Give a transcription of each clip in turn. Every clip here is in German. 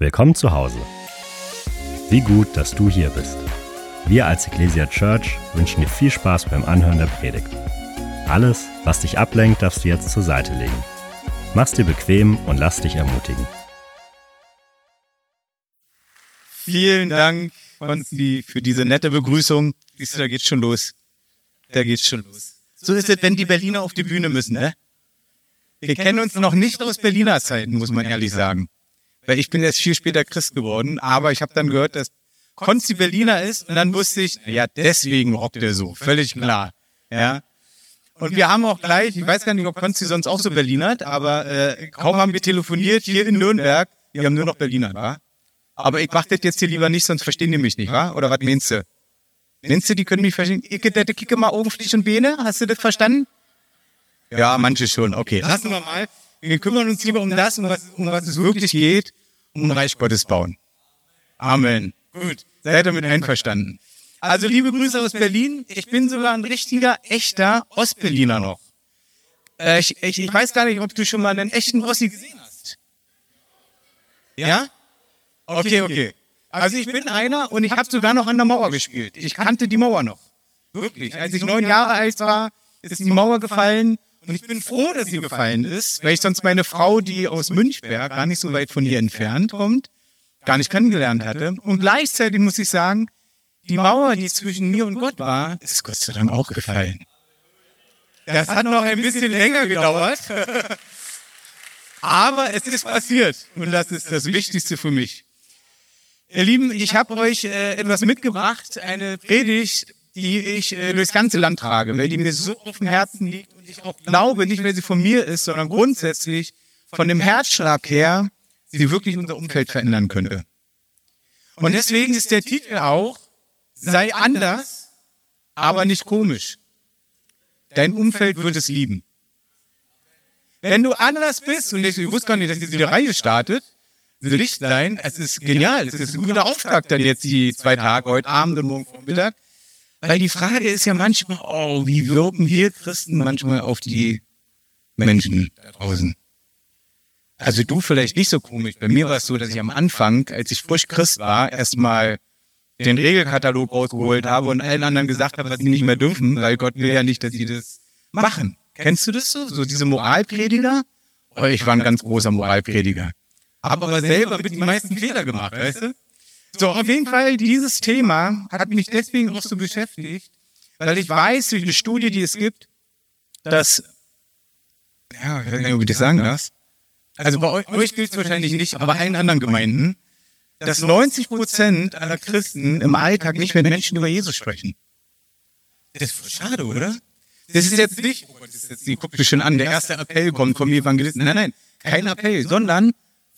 Willkommen zu Hause. Wie gut, dass du hier bist. Wir als Ecclesia Church wünschen dir viel Spaß beim Anhören der Predigt. Alles, was dich ablenkt, darfst du jetzt zur Seite legen. Mach's dir bequem und lass dich ermutigen. Vielen Dank, Konsti, für diese nette Begrüßung. Siehst du, da geht's schon los. Da geht's schon los. So ist es, wenn die Berliner auf die Bühne müssen, ne? Wir kennen uns noch nicht aus Berliner Zeiten, muss man ehrlich sagen weil ich bin erst viel später Christ geworden, aber ich habe dann gehört, dass Konzi Berliner ist und dann wusste ich, ja, deswegen rockt er so, völlig klar. Ja. Und wir haben auch gleich, ich weiß gar nicht, ob Konzi sonst auch so Berliner hat, aber äh, kaum haben wir telefoniert hier in Nürnberg, wir haben nur noch Berliner, wa? Aber ich mach das jetzt hier lieber nicht, sonst verstehen die mich nicht, wa? Oder was meinst du? Meinst du, die können mich verstehen? Ich der kicke mal Augen, Fleisch und Beine, hast du das verstanden? Ja, manche schon, okay. Lassen wir mal. Wir kümmern uns lieber um das, um was, um was es wirklich geht um Reich Gottes bauen. Amen. Gut, seid ihr mit einverstanden? Also liebe Grüße aus Berlin. Ich bin sogar ein richtiger, echter Ostberliner noch. Äh, ich, ich, ich weiß gar nicht, ob du schon mal einen echten Ossi gesehen hast. Ja? Okay, okay. Also ich bin einer und ich habe sogar noch an der Mauer gespielt. Ich kannte die Mauer noch. Wirklich. Als ich neun Jahre alt war, ist die Mauer gefallen und ich bin froh, dass sie gefallen ist, weil ich sonst meine Frau, die aus Münchberg, gar nicht so weit von hier entfernt kommt, gar nicht kennengelernt hatte. Und gleichzeitig muss ich sagen, die Mauer, die zwischen mir und Gott war, ist Gott sei Dank auch gefallen. Das hat noch ein bisschen länger gedauert. Aber es ist passiert. Und das ist das Wichtigste für mich. Ihr Lieben, ich habe euch äh, etwas mitgebracht, eine Predigt, die ich äh, durchs ganze Land trage, weil die mir so auf dem Herzen liegt und ich auch glaube, nicht weil sie von mir ist, sondern grundsätzlich von dem Herzschlag her, sie wirklich unser Umfeld verändern könnte. Und deswegen ist der Titel auch, sei anders, aber nicht komisch. Dein Umfeld wird es lieben. Wenn du anders bist, und ich, ich wusste gar nicht, dass diese Reihe startet, Lichtlein, es ist genial, es ist ein guter Auftakt dann jetzt die zwei Tage, heute Abend und morgen Vormittag. Weil die Frage ist ja manchmal, oh, wie wirken wir Christen manchmal auf die Menschen da draußen? Also du vielleicht nicht so komisch. Bei mir war es so, dass ich am Anfang, als ich frisch Christ war, erstmal den Regelkatalog rausgeholt habe und allen anderen gesagt habe, was sie nicht mehr dürfen, weil Gott will ja nicht, dass sie das machen. Kennst du das so? So diese Moralprediger? Oh, ich war ein ganz großer Moralprediger. Habe aber selber mit die meisten Fehler gemacht, weißt du? So, auf jeden Fall, dieses Thema hat mich deswegen auch so beschäftigt, weil ich weiß durch eine Studie, die es gibt, dass, ja, ich weiß nicht, ob ich das sagen darf. Also bei euch gilt es wahrscheinlich nicht, aber bei allen anderen Gemeinden, dass 90 Prozent aller Christen im Alltag nicht mit Menschen über Jesus sprechen. Das ist schade, oder? Das ist jetzt nicht, oh Gott, das ist jetzt, die guckt mich schon an, der erste Appell kommt vom Evangelisten. Nein, nein, kein Appell, sondern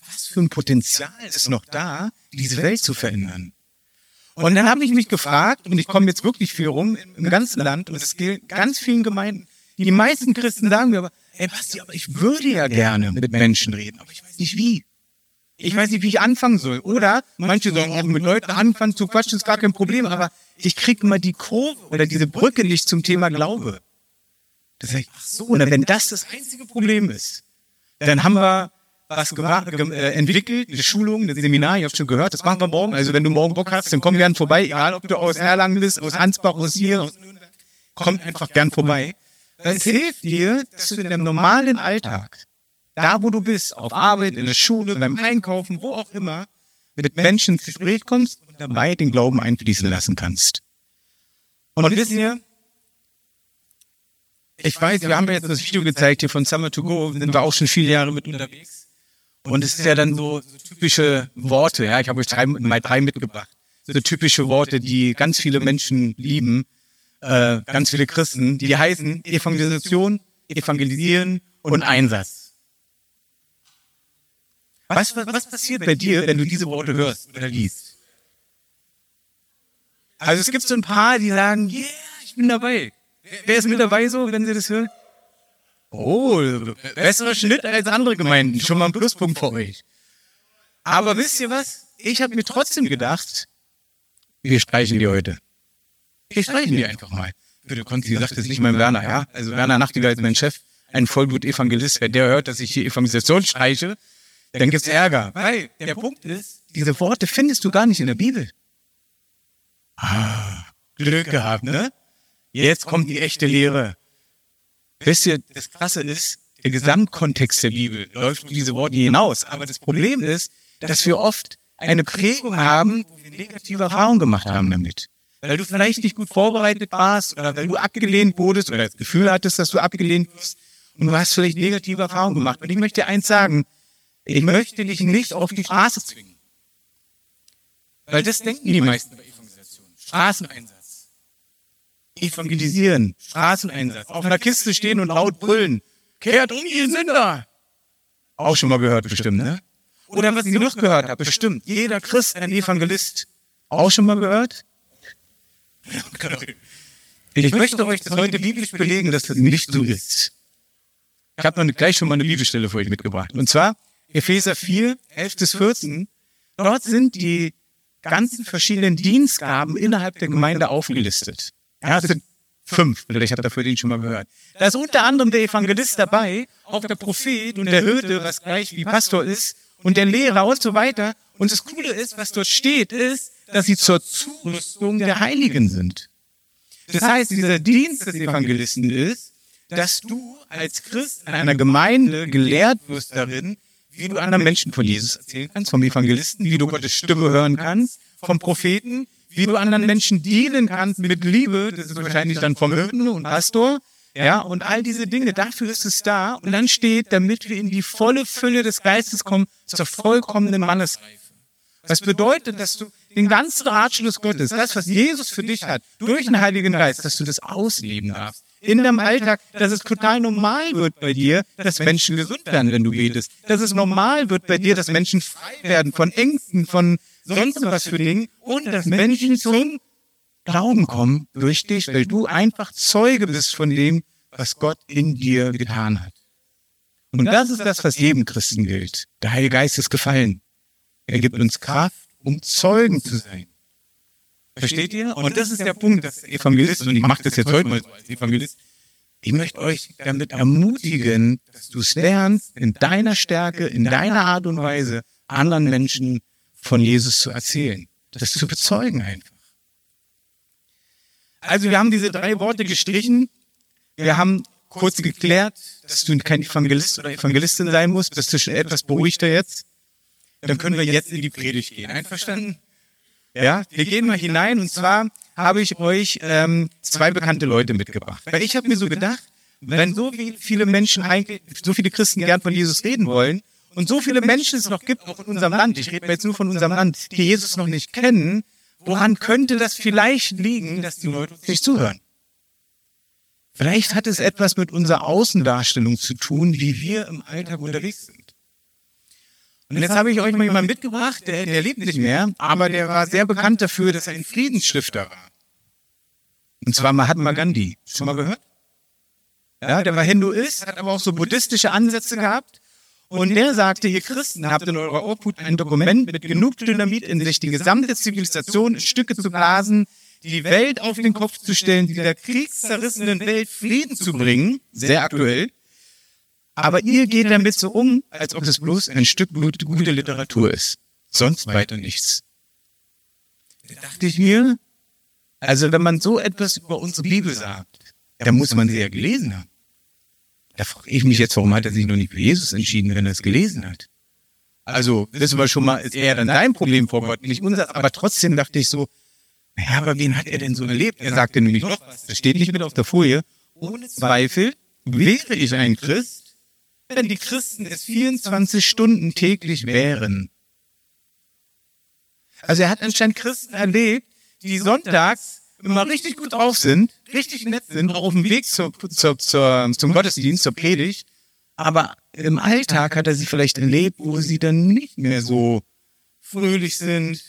was für ein Potenzial ist noch da, diese Welt zu verändern. Und dann habe ich mich gefragt, und ich komme jetzt wirklich viel rum im ganzen Land, und es gilt ganz vielen Gemeinden, die meisten Christen sagen mir aber, ey Basti, aber ich würde ja gerne mit Menschen reden, aber ich weiß nicht wie. Ich weiß nicht, wie ich anfangen soll. Oder manche sagen, auch mit Leuten anfangen zu quatschen, ist gar kein Problem, aber ich kriege immer die Kurve oder diese Brücke nicht zum Thema Glaube. Das heißt, ach so, und wenn das das einzige Problem ist, dann haben wir was gemacht, äh, entwickelt, eine Schulung, ein Seminar, ihr habt schon gehört, das machen wir morgen. Also wenn du morgen Bock hast, dann komm gern vorbei, egal ob du aus Erlangen bist, aus Ansbach, aus hier, aus komm einfach gern vorbei. Es hilft dir, dass du in deinem normalen Alltag, da wo du bist, auf Arbeit, in der Schule, beim Einkaufen, wo auch immer, mit Menschen ins Gespräch kommst und dabei den Glauben einfließen lassen kannst. Und wissen ihr, ich weiß, wir haben ja jetzt das Video gezeigt hier von Summer to Go, sind wir auch schon viele Jahre mit unterwegs. Und es ist ja dann so, so typische Worte, ja, ich habe euch drei, mal drei mitgebracht. So typische Worte, die ganz viele Menschen lieben, äh, ganz viele Christen, die heißen Evangelisation, Evangelisieren und Einsatz. Was, was, was passiert bei dir, wenn du diese Worte hörst oder liest? Also es gibt so ein paar, die sagen, yeah, ich bin dabei. Wer ist mit dabei so, wenn sie das hören? Oh, besserer Schnitt als andere Gemeinden. Schon mal ein Pluspunkt für euch. Aber wisst ihr was? Ich habe mir trotzdem gedacht, wir streichen die heute. Wir streichen die einfach mal. Bitte, Konzi sagt jetzt nicht mein Werner, ja? Also Werner Nachtigall ist mein Chef, ein Vollblut-Evangelist. Wenn der hört, dass ich hier Evangelisation streiche, dann gibt's Ärger. Weil der Punkt ist, diese Worte findest du gar nicht in der Bibel. Ah, Glück gehabt, ne? Jetzt kommt die echte Lehre. Wisst ihr, das Krasse ist, der Gesamtkontext der Bibel läuft über diese Worte hinaus. Aber das Problem ist, dass wir oft eine Prägung haben, wo wir negative Erfahrungen gemacht haben damit. Weil du vielleicht nicht gut vorbereitet warst oder weil du abgelehnt wurdest oder das Gefühl hattest, dass du abgelehnt wirst und du hast vielleicht negative Erfahrungen gemacht. Und ich möchte dir eins sagen, ich möchte dich nicht auf die Straße zwingen. Weil das denken die meisten bei Evangelisation. Straßeneinsatz. Evangelisieren, Straßeneinsatz. Auf einer Kiste stehen und laut brüllen. Kehrt um, ihr Sünder! Auch schon mal gehört bestimmt, ne? Oder was ich noch gehört habe, bestimmt. Jeder Christ ein Evangelist. Auch schon mal gehört? Ich möchte euch das heute biblisch belegen, dass das nicht so ist. Ich habe noch gleich schon mal eine Bibelstelle für euch mitgebracht. Und zwar Epheser 4, 11 bis 14. Dort sind die ganzen verschiedenen Dienstgaben innerhalb der Gemeinde aufgelistet. Sind fünf. Vielleicht habt ihr für den schon mal gehört. Da ist unter anderem der Evangelist dabei, auch der Prophet und der Hirte, was gleich wie Pastor ist, und der Lehrer und so weiter. Und das Coole ist, was dort steht, ist, dass sie zur Zurüstung der Heiligen sind. Das heißt, dieser Dienst des Evangelisten ist, dass du als Christ in einer Gemeinde gelehrt wirst darin, wie du anderen Menschen von Jesus erzählen kannst, vom Evangelisten, wie du Gottes Stimme hören kannst, vom Propheten, wie du anderen Menschen dienen kannst mit Liebe, das ist wahrscheinlich dann vom Hirten und Pastor, ja, und all diese Dinge, dafür ist es da. Und dann steht, damit wir in die volle Fülle des Geistes kommen, zur vollkommenen Mannesreife. Was bedeutet, dass du den ganzen Ratschluss Gottes, das, was Jesus für dich hat, durch den Heiligen Geist, dass du das ausleben darfst. In deinem Alltag, dass es total normal wird bei dir, dass Menschen gesund werden, wenn du betest. Dass es normal wird bei dir, dass Menschen frei werden von Ängsten, von sonst was für Dingen und dass Menschen zum Glauben kommen durch dich, weil du einfach Zeuge bist von dem, was Gott in dir getan hat. Und das ist das, was jedem Christen gilt. Der Heilige Geist ist gefallen. Er gibt uns Kraft, um Zeugen zu sein. Versteht ihr? Und das ist der Punkt, dass Evangelist, und ich mache das jetzt heute mal so als Evangelist, ich möchte euch damit ermutigen, dass du es lernst, in deiner Stärke, in deiner Art und Weise anderen Menschen von Jesus zu erzählen. Das zu bezeugen einfach. Also wir haben diese drei Worte gestrichen. Wir haben kurz geklärt, dass du kein Evangelist oder Evangelistin sein musst. Bist du schon etwas beruhigter jetzt? Dann können wir jetzt in die Predigt gehen. Einverstanden? Ja, wir gehen mal hinein und zwar habe ich euch ähm, zwei bekannte Leute mitgebracht. Weil ich habe mir so gedacht, wenn so viele Menschen eigentlich, so viele Christen gern von Jesus reden wollen und so viele Menschen es noch gibt, auch in unserem Land, ich rede jetzt nur von unserem Land, die Jesus noch nicht kennen, woran könnte das vielleicht liegen, dass die Leute uns nicht zuhören? Vielleicht hat es etwas mit unserer Außendarstellung zu tun, wie wir im Alltag unterwegs sind. Und jetzt habe ich euch mal jemanden mitgebracht, der, der lebt nicht mehr, aber der war sehr bekannt dafür, dass er ein Friedensstifter war. Und zwar Mahatma Gandhi. Schon mal gehört? Ja, der war Hinduist, hat aber auch so buddhistische Ansätze gehabt. Und der sagte, ihr Christen habt in eurer Obhut ein Dokument mit genug Dynamit in sich, die gesamte Zivilisation in Stücke zu blasen, die Welt auf den Kopf zu stellen, dieser kriegszerrissenen Welt Frieden zu bringen, sehr aktuell, aber ihr geht damit so um, als ob es bloß ein Stück gute Literatur ist. Sonst weiter nichts. Da dachte ich mir, also wenn man so etwas über unsere Bibel sagt, dann muss man sie ja gelesen haben. Da frage ich mich jetzt, warum hat er sich noch nicht für Jesus entschieden, wenn er es gelesen hat? Also, wissen wir schon mal, ist eher dann dein Problem vor Gott, nicht unser. Aber trotzdem dachte ich so, naja, aber wen hat er denn so erlebt? Er sagte nämlich noch was, das steht nicht mit auf der Folie. Ohne Zweifel wäre ich ein Christ, wenn die Christen es 24 Stunden täglich wären. Also er hat anscheinend Christen erlebt, die sonntags immer richtig gut drauf sind, richtig nett sind, auch auf dem Weg zur, zur, zur, zum Gottesdienst, zur Predigt. Aber im Alltag hat er sie vielleicht erlebt, wo sie dann nicht mehr so fröhlich sind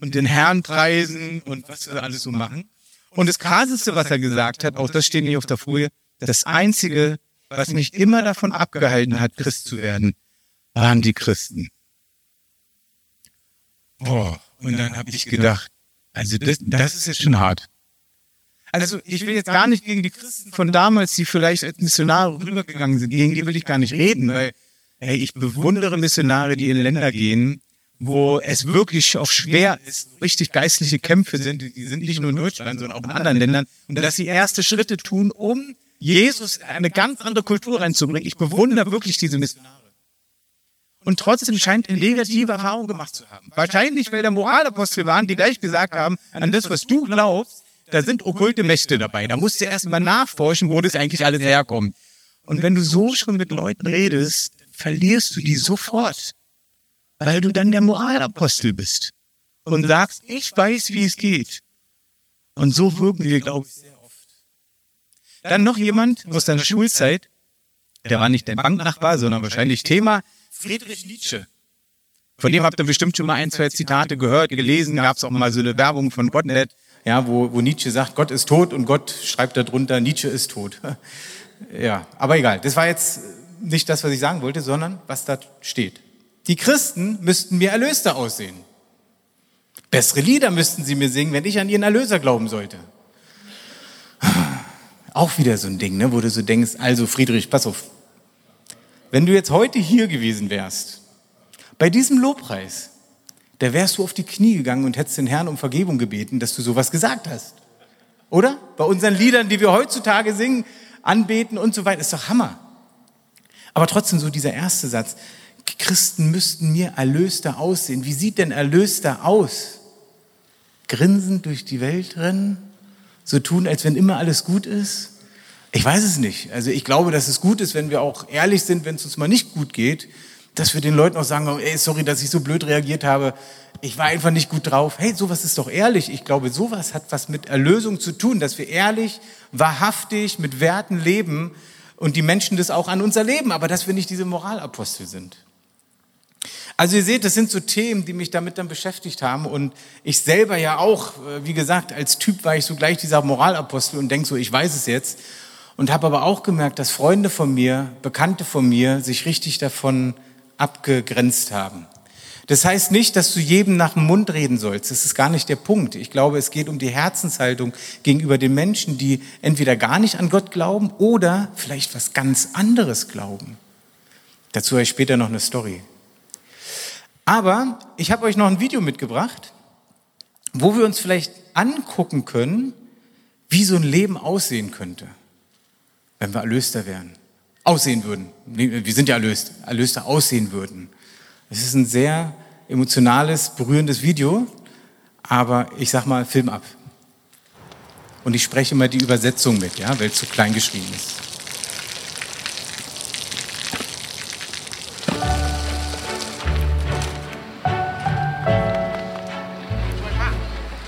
und den Herrn preisen und was wir alles so machen. Und das Krasseste, was er gesagt hat, auch das steht nicht auf der Folie, das Einzige, was mich immer davon abgehalten hat, Christ zu werden, waren die Christen. Boah, und dann habe ich gedacht, also das, das ist jetzt schon hart. Also ich will jetzt gar nicht gegen die Christen von damals, die vielleicht als Missionare rübergegangen sind, gegen die will ich gar nicht reden, weil Hey, ich bewundere Missionare, die in Länder gehen, wo es wirklich auch schwer ist, richtig geistliche Kämpfe sind. Die sind nicht nur in Deutschland, sondern auch in anderen Ländern. Und dass sie erste Schritte tun, um Jesus eine ganz andere Kultur reinzubringen. Ich bewundere wirklich diese Missionare. Und trotzdem scheint er negative Erfahrungen gemacht zu haben. Wahrscheinlich, weil der Moralapostel waren, die gleich gesagt haben, an das, was du glaubst, da sind okkulte Mächte dabei. Da musst du erst mal nachforschen, wo das eigentlich alles herkommt. Und wenn du so schon mit Leuten redest, verlierst du die sofort, weil du dann der Moralapostel bist und sagst, ich weiß, wie es geht. Und so wirken wir, glaube ich, sehr. Dann noch jemand aus deiner Schulzeit, der war nicht dein Banknachbar, sondern wahrscheinlich Thema, Friedrich Nietzsche. Von dem habt ihr bestimmt schon mal ein, zwei Zitate gehört, gelesen. Gab es auch mal so eine Werbung von Botnet, ja, wo, wo Nietzsche sagt, Gott ist tot und Gott schreibt darunter, Nietzsche ist tot. ja, aber egal. Das war jetzt nicht das, was ich sagen wollte, sondern was da steht. Die Christen müssten mir Erlöster aussehen. Bessere Lieder müssten sie mir singen, wenn ich an ihren Erlöser glauben sollte. Auch wieder so ein Ding, ne, wo du so denkst, also Friedrich, pass auf, wenn du jetzt heute hier gewesen wärst, bei diesem Lobpreis, da wärst du auf die Knie gegangen und hättest den Herrn um Vergebung gebeten, dass du sowas gesagt hast. Oder? Bei unseren Liedern, die wir heutzutage singen, anbeten und so weiter, ist doch Hammer. Aber trotzdem so dieser erste Satz, Christen müssten mir Erlöster aussehen. Wie sieht denn Erlöster aus? Grinsend durch die Welt rennen? So tun, als wenn immer alles gut ist? Ich weiß es nicht. Also ich glaube, dass es gut ist, wenn wir auch ehrlich sind, wenn es uns mal nicht gut geht, dass wir den Leuten auch sagen, ey, sorry, dass ich so blöd reagiert habe. Ich war einfach nicht gut drauf. Hey, sowas ist doch ehrlich. Ich glaube, sowas hat was mit Erlösung zu tun, dass wir ehrlich, wahrhaftig, mit Werten leben und die Menschen das auch an uns erleben, aber dass wir nicht diese Moralapostel sind. Also ihr seht, das sind so Themen, die mich damit dann beschäftigt haben und ich selber ja auch, äh, wie gesagt, als Typ war ich so gleich dieser Moralapostel und denk so, ich weiß es jetzt und habe aber auch gemerkt, dass Freunde von mir, Bekannte von mir sich richtig davon abgegrenzt haben. Das heißt nicht, dass du jedem nach dem Mund reden sollst. Das ist gar nicht der Punkt. Ich glaube, es geht um die Herzenshaltung gegenüber den Menschen, die entweder gar nicht an Gott glauben oder vielleicht was ganz anderes glauben. Dazu habe ich später noch eine Story. Aber ich habe euch noch ein Video mitgebracht, wo wir uns vielleicht angucken können, wie so ein Leben aussehen könnte wenn wir Erlöster wären, aussehen würden. Wir sind ja erlöst, Erlöster aussehen würden. Es ist ein sehr emotionales, berührendes Video, aber ich sag mal, Film ab. Und ich spreche mal die Übersetzung mit, ja, weil es zu klein geschrieben ist.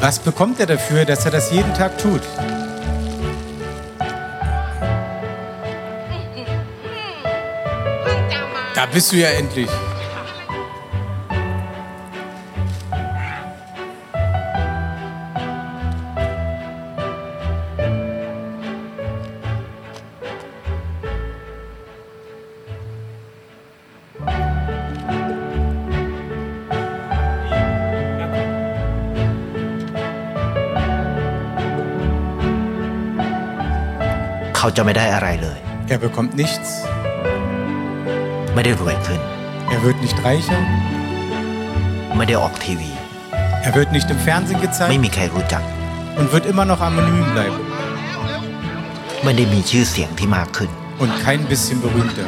Was bekommt er dafür, dass er das jeden Tag tut? Da bist du ja endlich. เขาจะไม่ได้อะไรเลย Er bekommt nichts. ไม่ได้รวยขึ้น Er wird nicht reicher. ไม่ได้ออกทีวี Er wird nicht im Fernsehen ไม่ gezeigt มีใครรู้จัก und wird immer noch anonym bleiben ไม่ได้มีชื่อเสียงที่มากขึ้น und kein bisschen berühmter.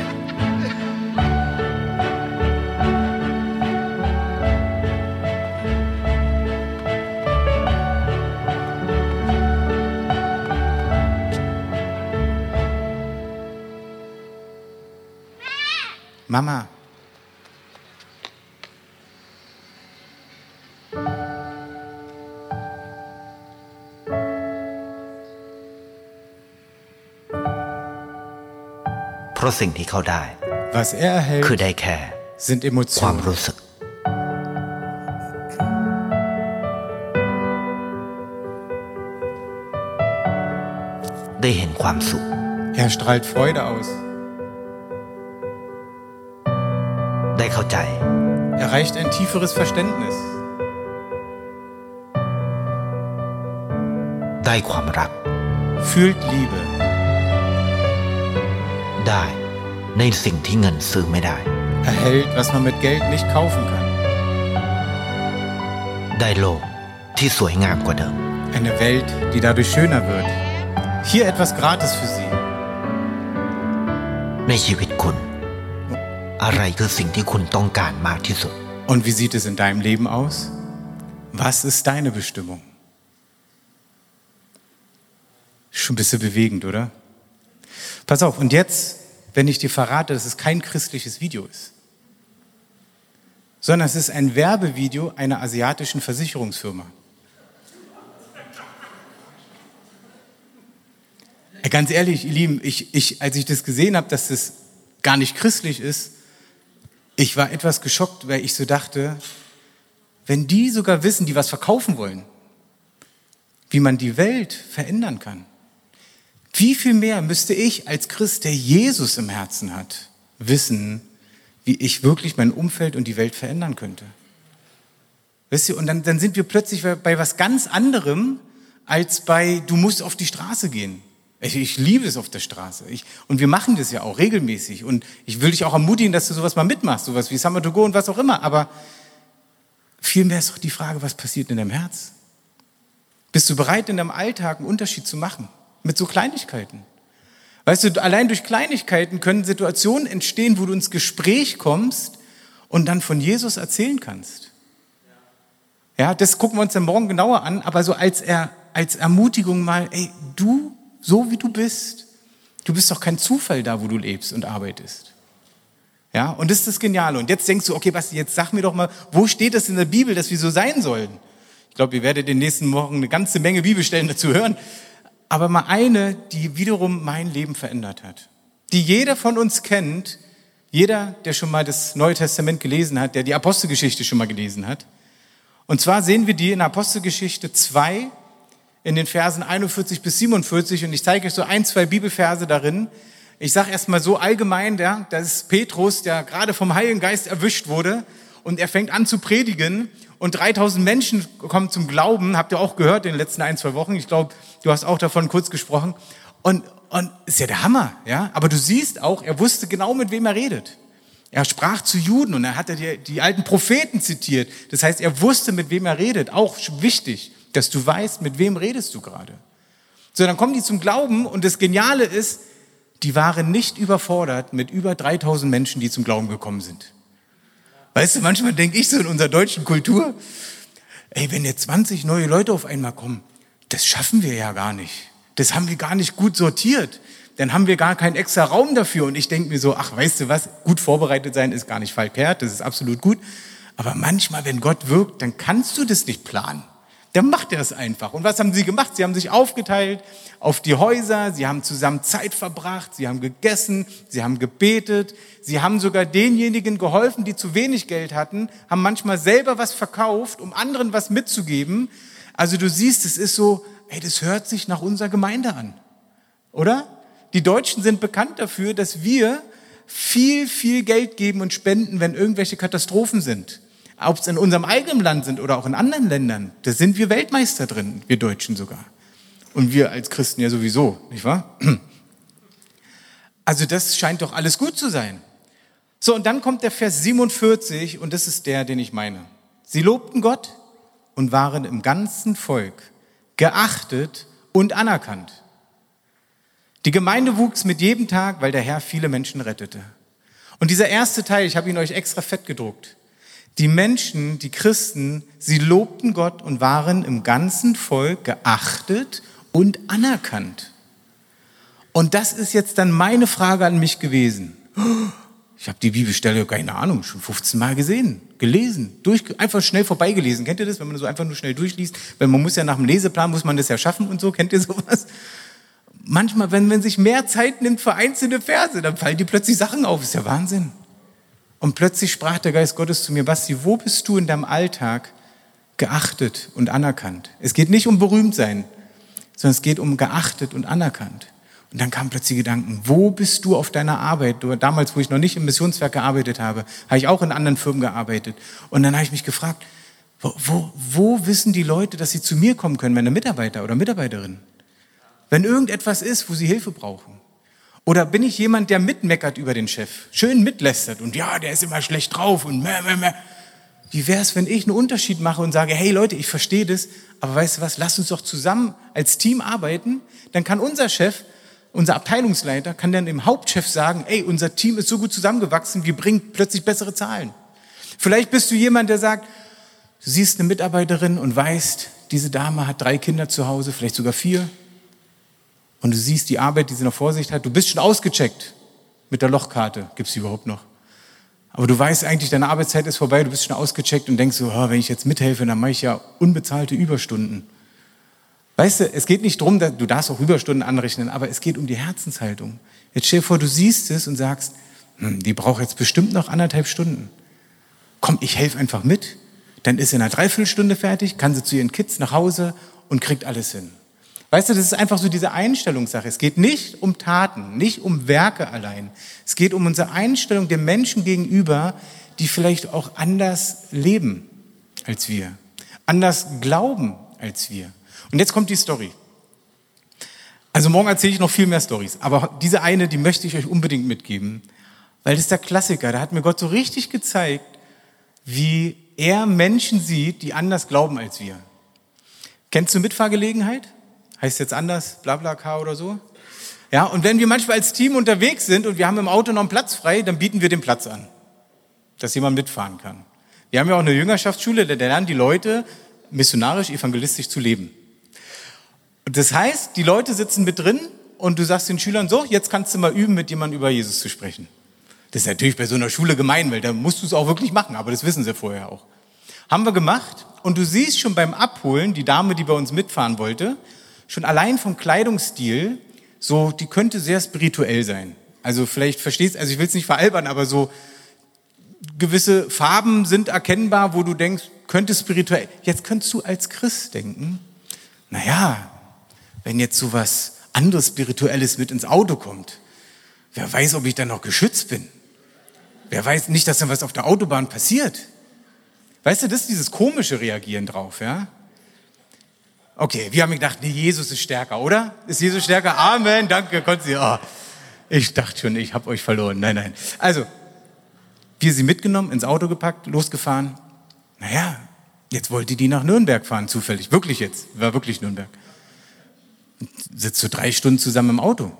Mama. Pro สิ่งที่เขาได้ Was er คือ erhält, ได้แค่ sind ความ Emotionen. รู้สึก ได้เห็นความสุข Er strahlt Freude aus. ได้เข้าใจ Erreicht ein tieferes Verständnis. ได้ความรัก Fühlt Liebe. ได้ ในสิ่งที่เงินซื้อไม่ได้ Erhält, was man mit Geld nicht kaufen kann. ได้โลกที่สวยงามกว่าเดิม Eine Welt, die dadurch schöner wird. Hier etwas gratis für Sie. ในชีวิตคุณ อะไรคือสิ่งที่คุณต้องการมากที่สุด Und wie sieht es in deinem Leben aus? Was ist deine Bestimmung? Schon ein bisschen bewegend, oder? Pass auf, und jetzt, wenn ich dir verrate, dass es kein christliches Video ist, sondern es ist ein Werbevideo einer asiatischen Versicherungsfirma. Äh, Ganz ehrlich, ihr Lieben, ich, ich, als ich das gesehen habe, dass das gar nicht christlich ist, ich war etwas geschockt, weil ich so dachte, wenn die sogar wissen, die was verkaufen wollen, wie man die Welt verändern kann, wie viel mehr müsste ich als Christ, der Jesus im Herzen hat, wissen, wie ich wirklich mein Umfeld und die Welt verändern könnte. Wisst ihr, und dann, dann sind wir plötzlich bei was ganz anderem, als bei, du musst auf die Straße gehen. Ich, ich liebe es auf der Straße. Ich, und wir machen das ja auch regelmäßig. Und ich will dich auch ermutigen, dass du sowas mal mitmachst, sowas wie Summer to Go und was auch immer. Aber vielmehr ist doch die Frage, was passiert in deinem Herz? Bist du bereit, in deinem Alltag einen Unterschied zu machen? Mit so Kleinigkeiten. Weißt du, allein durch Kleinigkeiten können Situationen entstehen, wo du ins Gespräch kommst und dann von Jesus erzählen kannst. Ja, das gucken wir uns dann morgen genauer an, aber so als, er, als Ermutigung mal, ey, du, so wie du bist, du bist doch kein Zufall da, wo du lebst und arbeitest. Ja, und das ist das Geniale. Und jetzt denkst du, okay, Basti, jetzt sag mir doch mal, wo steht das in der Bibel, dass wir so sein sollen? Ich glaube, ihr werdet in den nächsten Wochen eine ganze Menge Bibelstellen dazu hören. Aber mal eine, die wiederum mein Leben verändert hat. Die jeder von uns kennt, jeder, der schon mal das Neue Testament gelesen hat, der die Apostelgeschichte schon mal gelesen hat. Und zwar sehen wir die in Apostelgeschichte 2 in den Versen 41 bis 47 und ich zeige euch so ein, zwei Bibelverse darin. Ich sage erstmal so allgemein, ja, das ist Petrus, der gerade vom Heiligen Geist erwischt wurde und er fängt an zu predigen und 3000 Menschen kommen zum Glauben, habt ihr auch gehört in den letzten ein, zwei Wochen. Ich glaube, du hast auch davon kurz gesprochen. Und, und ist ja der Hammer, ja. Aber du siehst auch, er wusste genau, mit wem er redet. Er sprach zu Juden und er hatte die, die alten Propheten zitiert. Das heißt, er wusste, mit wem er redet. Auch wichtig, dass du weißt, mit wem redest du gerade. So, dann kommen die zum Glauben und das Geniale ist, die waren nicht überfordert mit über 3000 Menschen, die zum Glauben gekommen sind. Weißt du, manchmal denke ich so in unserer deutschen Kultur, ey, wenn jetzt 20 neue Leute auf einmal kommen, das schaffen wir ja gar nicht. Das haben wir gar nicht gut sortiert. Dann haben wir gar keinen extra Raum dafür. Und ich denke mir so, ach, weißt du was, gut vorbereitet sein ist gar nicht verkehrt, das ist absolut gut. Aber manchmal, wenn Gott wirkt, dann kannst du das nicht planen. Dann macht er es einfach. Und was haben sie gemacht? Sie haben sich aufgeteilt auf die Häuser, sie haben zusammen Zeit verbracht, sie haben gegessen, sie haben gebetet, sie haben sogar denjenigen geholfen, die zu wenig Geld hatten, haben manchmal selber was verkauft, um anderen was mitzugeben. Also du siehst, es ist so, ey, das hört sich nach unserer Gemeinde an. Oder? Die Deutschen sind bekannt dafür, dass wir viel, viel Geld geben und spenden, wenn irgendwelche Katastrophen sind ob es in unserem eigenen Land sind oder auch in anderen Ländern, da sind wir Weltmeister drin, wir Deutschen sogar. Und wir als Christen ja sowieso, nicht wahr? Also das scheint doch alles gut zu sein. So, und dann kommt der Vers 47 und das ist der, den ich meine. Sie lobten Gott und waren im ganzen Volk geachtet und anerkannt. Die Gemeinde wuchs mit jedem Tag, weil der Herr viele Menschen rettete. Und dieser erste Teil, ich habe ihn euch extra fett gedruckt. Die Menschen, die Christen, sie lobten Gott und waren im ganzen Volk geachtet und anerkannt. Und das ist jetzt dann meine Frage an mich gewesen. Ich habe die Bibelstelle, keine Ahnung, schon 15 Mal gesehen, gelesen, durch, einfach schnell vorbeigelesen. Kennt ihr das, wenn man so einfach nur schnell durchliest? Weil man muss ja nach dem Leseplan, muss man das ja schaffen und so. Kennt ihr sowas? Manchmal, wenn man sich mehr Zeit nimmt für einzelne Verse, dann fallen die plötzlich Sachen auf. Ist ja Wahnsinn. Und plötzlich sprach der Geist Gottes zu mir, Basti, wo bist du in deinem Alltag geachtet und anerkannt? Es geht nicht um berühmt sein, sondern es geht um geachtet und anerkannt. Und dann kamen plötzlich Gedanken, wo bist du auf deiner Arbeit? Damals, wo ich noch nicht im Missionswerk gearbeitet habe, habe ich auch in anderen Firmen gearbeitet. Und dann habe ich mich gefragt, wo, wo, wo wissen die Leute, dass sie zu mir kommen können, meine Mitarbeiter oder Mitarbeiterin? Wenn irgendetwas ist, wo sie Hilfe brauchen. Oder bin ich jemand, der mitmeckert über den Chef, schön mitlästert und ja, der ist immer schlecht drauf und meh, meh, meh. Wie wäre es, wenn ich einen Unterschied mache und sage, hey Leute, ich verstehe das, aber weißt du was, lasst uns doch zusammen als Team arbeiten. Dann kann unser Chef, unser Abteilungsleiter, kann dann dem Hauptchef sagen, ey, unser Team ist so gut zusammengewachsen, wir bringen plötzlich bessere Zahlen. Vielleicht bist du jemand, der sagt, du siehst eine Mitarbeiterin und weißt, diese Dame hat drei Kinder zu Hause, vielleicht sogar vier. Und du siehst die Arbeit, die sie noch vor sich hat. Du bist schon ausgecheckt mit der Lochkarte. Gibt es die überhaupt noch? Aber du weißt eigentlich, deine Arbeitszeit ist vorbei, du bist schon ausgecheckt und denkst so, oh, wenn ich jetzt mithelfe, dann mache ich ja unbezahlte Überstunden. Weißt du, es geht nicht darum, du darfst auch Überstunden anrechnen, aber es geht um die Herzenshaltung. Jetzt stell dir vor, du siehst es und sagst, hm, die braucht jetzt bestimmt noch anderthalb Stunden. Komm, ich helfe einfach mit. Dann ist sie in einer Dreiviertelstunde fertig, kann sie zu ihren Kids nach Hause und kriegt alles hin. Weißt du, das ist einfach so diese Einstellungssache. Es geht nicht um Taten, nicht um Werke allein. Es geht um unsere Einstellung dem Menschen gegenüber, die vielleicht auch anders leben als wir, anders glauben als wir. Und jetzt kommt die Story. Also morgen erzähle ich noch viel mehr Stories, aber diese eine, die möchte ich euch unbedingt mitgeben, weil das ist der Klassiker. Da hat mir Gott so richtig gezeigt, wie er Menschen sieht, die anders glauben als wir. Kennst du Mitfahrgelegenheit? Heißt jetzt anders, BlaBlaCar oder so. Ja, und wenn wir manchmal als Team unterwegs sind und wir haben im Auto noch einen Platz frei, dann bieten wir den Platz an, dass jemand mitfahren kann. Wir haben ja auch eine Jüngerschaftsschule, da lernen die Leute missionarisch, evangelistisch zu leben. Und das heißt, die Leute sitzen mit drin und du sagst den Schülern so, jetzt kannst du mal üben, mit jemandem über Jesus zu sprechen. Das ist natürlich bei so einer Schule gemein, weil da musst du es auch wirklich machen, aber das wissen sie vorher auch. Haben wir gemacht und du siehst schon beim Abholen, die Dame, die bei uns mitfahren wollte, schon allein vom Kleidungsstil, so, die könnte sehr spirituell sein. Also vielleicht verstehst, also ich will es nicht veralbern, aber so gewisse Farben sind erkennbar, wo du denkst, könnte spirituell. Jetzt könntest du als Christ denken, naja, wenn jetzt so was anderes Spirituelles mit ins Auto kommt, wer weiß, ob ich dann noch geschützt bin. Wer weiß nicht, dass dann was auf der Autobahn passiert. Weißt du, das ist dieses komische Reagieren drauf, ja? Okay, wir haben gedacht, nee, Jesus ist stärker, oder? Ist Jesus stärker? Amen, danke, Gott. Oh, ich dachte schon, ich habe euch verloren. Nein, nein. Also, wir sie mitgenommen, ins Auto gepackt, losgefahren. Naja, jetzt wollte die nach Nürnberg fahren, zufällig. Wirklich jetzt, war wirklich Nürnberg. Sitzt so drei Stunden zusammen im Auto.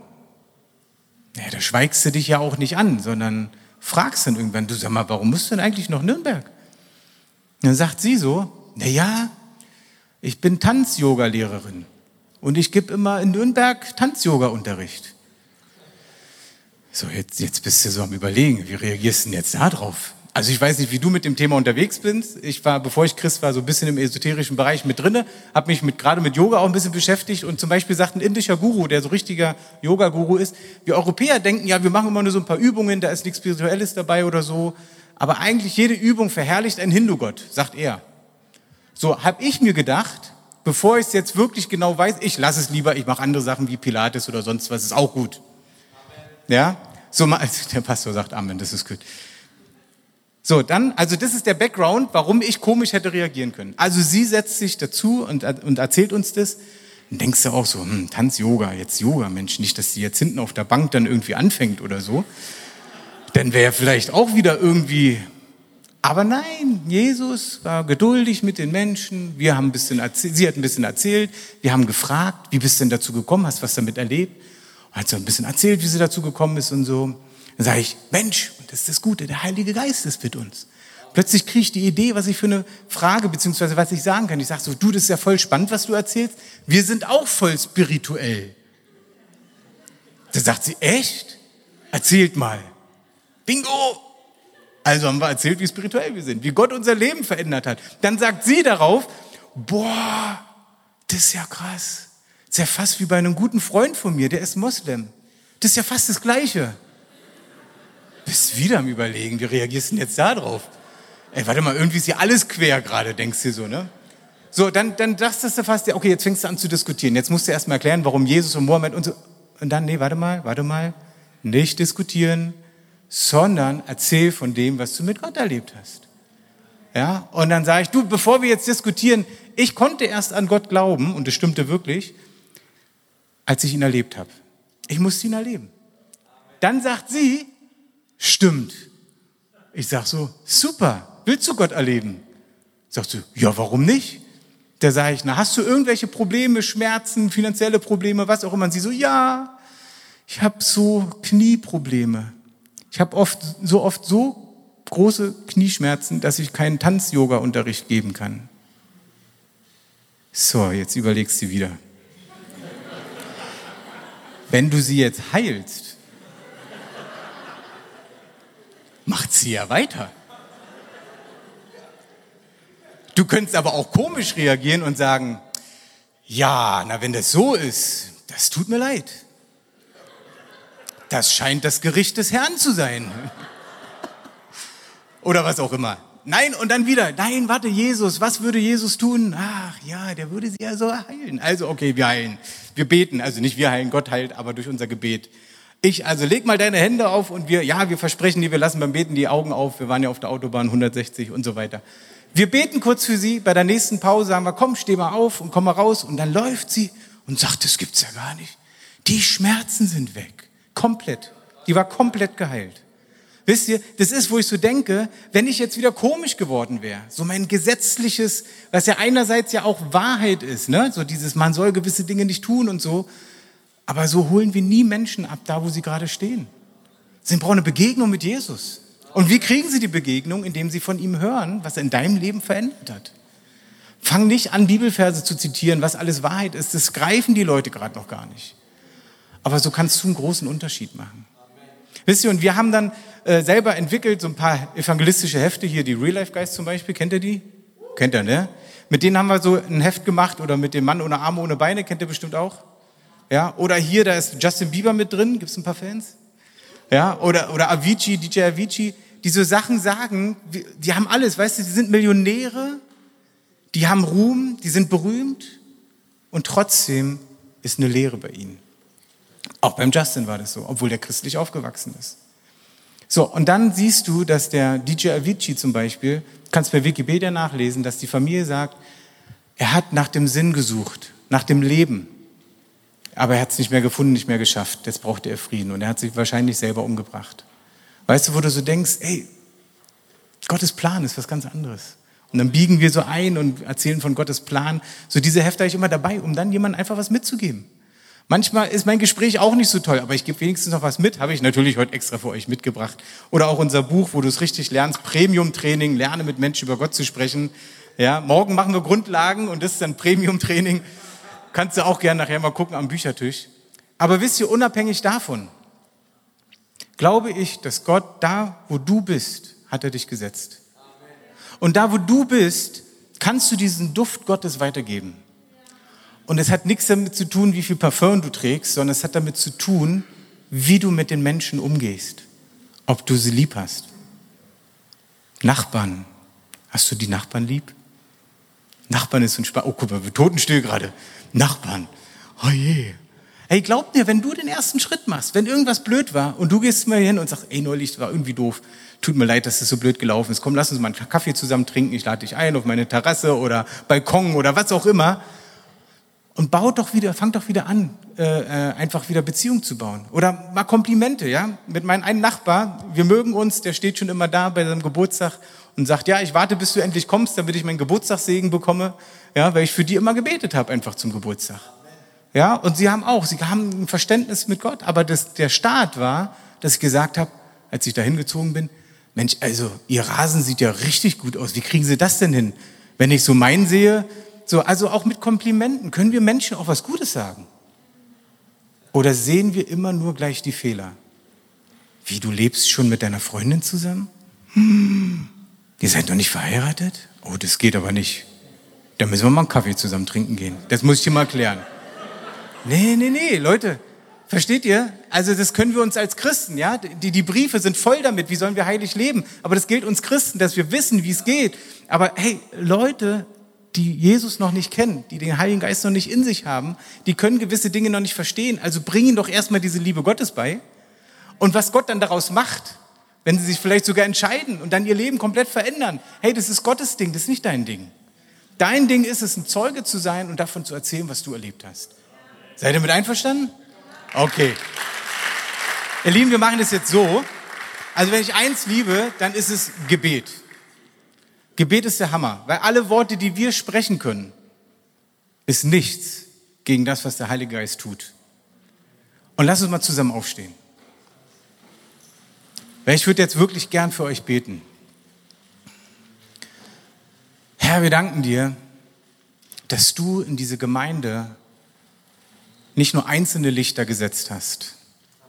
Naja, da schweigst du dich ja auch nicht an, sondern fragst dann irgendwann, du sag mal, warum musst du denn eigentlich nach Nürnberg? Und dann sagt sie so, na ja, ich bin Tanz-Yoga-Lehrerin und ich gebe immer in Nürnberg Tanz-Yoga-Unterricht. So, jetzt, jetzt bist du so am Überlegen, wie reagierst du denn jetzt da drauf? Also ich weiß nicht, wie du mit dem Thema unterwegs bist. Ich war, bevor ich Christ war, so ein bisschen im esoterischen Bereich mit drinne, habe mich mit, gerade mit Yoga auch ein bisschen beschäftigt und zum Beispiel sagt ein indischer Guru, der so richtiger Yoga-Guru ist, wir Europäer denken, ja, wir machen immer nur so ein paar Übungen, da ist nichts Spirituelles dabei oder so, aber eigentlich jede Übung verherrlicht einen Hindu-Gott, sagt er. So habe ich mir gedacht, bevor ich es jetzt wirklich genau weiß, ich lasse es lieber, ich mache andere Sachen wie Pilates oder sonst was, ist auch gut. Ja, so der Pastor sagt Amen, das ist gut. So, dann, also das ist der Background, warum ich komisch hätte reagieren können. Also sie setzt sich dazu und, und erzählt uns das. Dann denkst du auch so, hm, Tanz Yoga, jetzt Yoga, Mensch, nicht, dass sie jetzt hinten auf der Bank dann irgendwie anfängt oder so. Dann wäre vielleicht auch wieder irgendwie aber nein, Jesus war geduldig mit den Menschen. Wir haben ein bisschen erzählt, sie hat ein bisschen erzählt. Wir haben gefragt, wie bist du denn dazu gekommen? Hast was damit erlebt? Und hat so ein bisschen erzählt, wie sie dazu gekommen ist und so. Dann sage ich, Mensch, und das ist das Gute, der Heilige Geist ist mit uns. Plötzlich kriege ich die Idee, was ich für eine Frage, beziehungsweise was ich sagen kann. Ich sage so, du, das ist ja voll spannend, was du erzählst. Wir sind auch voll spirituell. Da sagt sie, echt? Erzählt mal. Bingo! Also haben wir erzählt, wie spirituell wir sind, wie Gott unser Leben verändert hat. Dann sagt sie darauf, boah, das ist ja krass. Das ist ja fast wie bei einem guten Freund von mir, der ist Moslem. Das ist ja fast das Gleiche. bist wieder am Überlegen, wie reagierst du denn jetzt da drauf? Ey, warte mal, irgendwie ist hier alles quer gerade, denkst du so, ne? So, dann, dann dachtest du fast, okay, jetzt fängst du an zu diskutieren. Jetzt musst du erst mal erklären, warum Jesus und Mohammed und so. Und dann, nee, warte mal, warte mal. Nicht diskutieren, sondern erzähl von dem, was du mit Gott erlebt hast. Ja, und dann sage ich, du, bevor wir jetzt diskutieren, ich konnte erst an Gott glauben, und das stimmte wirklich, als ich ihn erlebt habe. Ich musste ihn erleben. Dann sagt sie, stimmt. Ich sag so, super, willst du Gott erleben? Sagt sie, ja, warum nicht? Da sage ich, na, hast du irgendwelche Probleme, Schmerzen, finanzielle Probleme, was auch immer? Und sie so, ja, ich habe so Knieprobleme. Ich habe oft so oft so große Knieschmerzen, dass ich keinen Tanz-Yoga-Unterricht geben kann. So, jetzt überlegst du wieder. Wenn du sie jetzt heilst, macht sie ja weiter. Du könntest aber auch komisch reagieren und sagen, ja, na wenn das so ist, das tut mir leid. Das scheint das Gericht des Herrn zu sein. Oder was auch immer. Nein, und dann wieder, nein, warte, Jesus, was würde Jesus tun? Ach ja, der würde sie ja so heilen. Also, okay, wir heilen. Wir beten, also nicht wir heilen, Gott heilt, aber durch unser Gebet. Ich, also leg mal deine Hände auf und wir, ja, wir versprechen dir, wir lassen beim Beten die Augen auf. Wir waren ja auf der Autobahn 160 und so weiter. Wir beten kurz für sie. Bei der nächsten Pause sagen wir, komm, steh mal auf und komm mal raus. Und dann läuft sie und sagt, das gibt's ja gar nicht. Die Schmerzen sind weg. Komplett. Die war komplett geheilt. Wisst ihr, das ist, wo ich so denke, wenn ich jetzt wieder komisch geworden wäre, so mein gesetzliches, was ja einerseits ja auch Wahrheit ist, ne? so dieses, man soll gewisse Dinge nicht tun und so, aber so holen wir nie Menschen ab, da wo sie gerade stehen. Sie brauchen eine Begegnung mit Jesus. Und wie kriegen sie die Begegnung? Indem sie von ihm hören, was er in deinem Leben verändert hat. Fang nicht an, Bibelverse zu zitieren, was alles Wahrheit ist. Das greifen die Leute gerade noch gar nicht. Aber so kannst du einen großen Unterschied machen. Wisst ihr, und wir haben dann äh, selber entwickelt so ein paar evangelistische Hefte, hier die Real Life Guys zum Beispiel, kennt ihr die? Kennt ihr, ne? Mit denen haben wir so ein Heft gemacht oder mit dem Mann ohne Arme, ohne Beine, kennt ihr bestimmt auch? Ja, oder hier, da ist Justin Bieber mit drin, gibt es ein paar Fans? Ja, oder, oder Avicii, DJ Avicii, die so Sachen sagen, die haben alles, weißt du, die sind Millionäre, die haben Ruhm, die sind berühmt und trotzdem ist eine Lehre bei ihnen. Auch beim Justin war das so, obwohl der christlich aufgewachsen ist. So, und dann siehst du, dass der DJ Avicii zum Beispiel, kannst bei Wikipedia nachlesen, dass die Familie sagt, er hat nach dem Sinn gesucht, nach dem Leben. Aber er hat es nicht mehr gefunden, nicht mehr geschafft. Jetzt brauchte er Frieden und er hat sich wahrscheinlich selber umgebracht. Weißt du, wo du so denkst, ey, Gottes Plan ist was ganz anderes. Und dann biegen wir so ein und erzählen von Gottes Plan. So diese Hefte habe ich immer dabei, um dann jemandem einfach was mitzugeben. Manchmal ist mein Gespräch auch nicht so toll, aber ich gebe wenigstens noch was mit. Habe ich natürlich heute extra für euch mitgebracht. Oder auch unser Buch, wo du es richtig lernst, Premium-Training, lerne mit Menschen über Gott zu sprechen. Ja, morgen machen wir Grundlagen und das ist dann Premium-Training. Kannst du auch gerne nachher mal gucken am Büchertisch. Aber wisst ihr, unabhängig davon, glaube ich, dass Gott da, wo du bist, hat er dich gesetzt. Und da, wo du bist, kannst du diesen Duft Gottes weitergeben. Und es hat nichts damit zu tun, wie viel Parfum du trägst, sondern es hat damit zu tun, wie du mit den Menschen umgehst. Ob du sie lieb hast. Nachbarn. Hast du die Nachbarn lieb? Nachbarn ist ein Spaß. Oh, guck mal, wir totenstill gerade. Nachbarn. Oh je. Hey, glaub mir, wenn du den ersten Schritt machst, wenn irgendwas blöd war und du gehst mal hin und sagst, ey, neulich war irgendwie doof, tut mir leid, dass das so blöd gelaufen ist, komm, lass uns mal einen Kaffee zusammen trinken, ich lade dich ein auf meine Terrasse oder Balkon oder was auch immer und baut doch wieder, fangt doch wieder an, äh, äh, einfach wieder Beziehung zu bauen. Oder mal Komplimente, ja. Mit meinem einen Nachbar, wir mögen uns, der steht schon immer da bei seinem Geburtstag und sagt, ja, ich warte, bis du endlich kommst, damit ich meinen Geburtstagssegen bekomme, ja, weil ich für die immer gebetet habe, einfach zum Geburtstag. Ja, und sie haben auch, sie haben ein Verständnis mit Gott, aber das, der Start war, dass ich gesagt habe, als ich da hingezogen bin, Mensch, also ihr Rasen sieht ja richtig gut aus. Wie kriegen Sie das denn hin? Wenn ich so meinen sehe, so, also auch mit Komplimenten können wir Menschen auch was Gutes sagen. Oder sehen wir immer nur gleich die Fehler? Wie, du lebst schon mit deiner Freundin zusammen? Hm, ihr seid noch nicht verheiratet? Oh, das geht aber nicht. Da müssen wir mal einen Kaffee zusammen trinken gehen. Das muss ich dir mal klären. Nee, nee, nee, Leute. Versteht ihr? Also das können wir uns als Christen, ja? Die, die Briefe sind voll damit, wie sollen wir heilig leben? Aber das gilt uns Christen, dass wir wissen, wie es geht. Aber hey, Leute, die Jesus noch nicht kennen, die den Heiligen Geist noch nicht in sich haben, die können gewisse Dinge noch nicht verstehen. Also bring ihnen doch erstmal diese Liebe Gottes bei. Und was Gott dann daraus macht, wenn sie sich vielleicht sogar entscheiden und dann ihr Leben komplett verändern. Hey, das ist Gottes Ding, das ist nicht dein Ding. Dein Ding ist es, ein Zeuge zu sein und davon zu erzählen, was du erlebt hast. Seid ihr mit einverstanden? Okay. Ihr Lieben, wir machen das jetzt so. Also wenn ich eins liebe, dann ist es Gebet. Gebet ist der Hammer, weil alle Worte, die wir sprechen können, ist nichts gegen das, was der Heilige Geist tut. Und lass uns mal zusammen aufstehen. Weil ich würde jetzt wirklich gern für euch beten. Herr, wir danken dir, dass du in diese Gemeinde nicht nur einzelne Lichter gesetzt hast,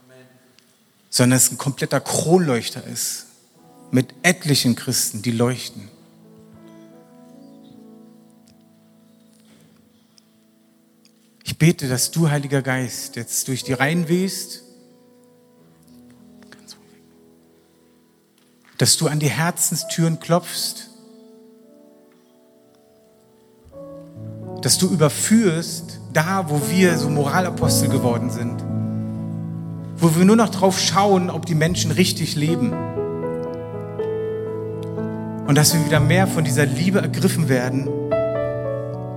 Amen. sondern es ein kompletter Kronleuchter ist mit etlichen Christen, die leuchten. Bete, dass du, Heiliger Geist, jetzt durch die Reihen wehst, dass du an die Herzenstüren klopfst, dass du überführst, da, wo wir so Moralapostel geworden sind, wo wir nur noch drauf schauen, ob die Menschen richtig leben. Und dass wir wieder mehr von dieser Liebe ergriffen werden,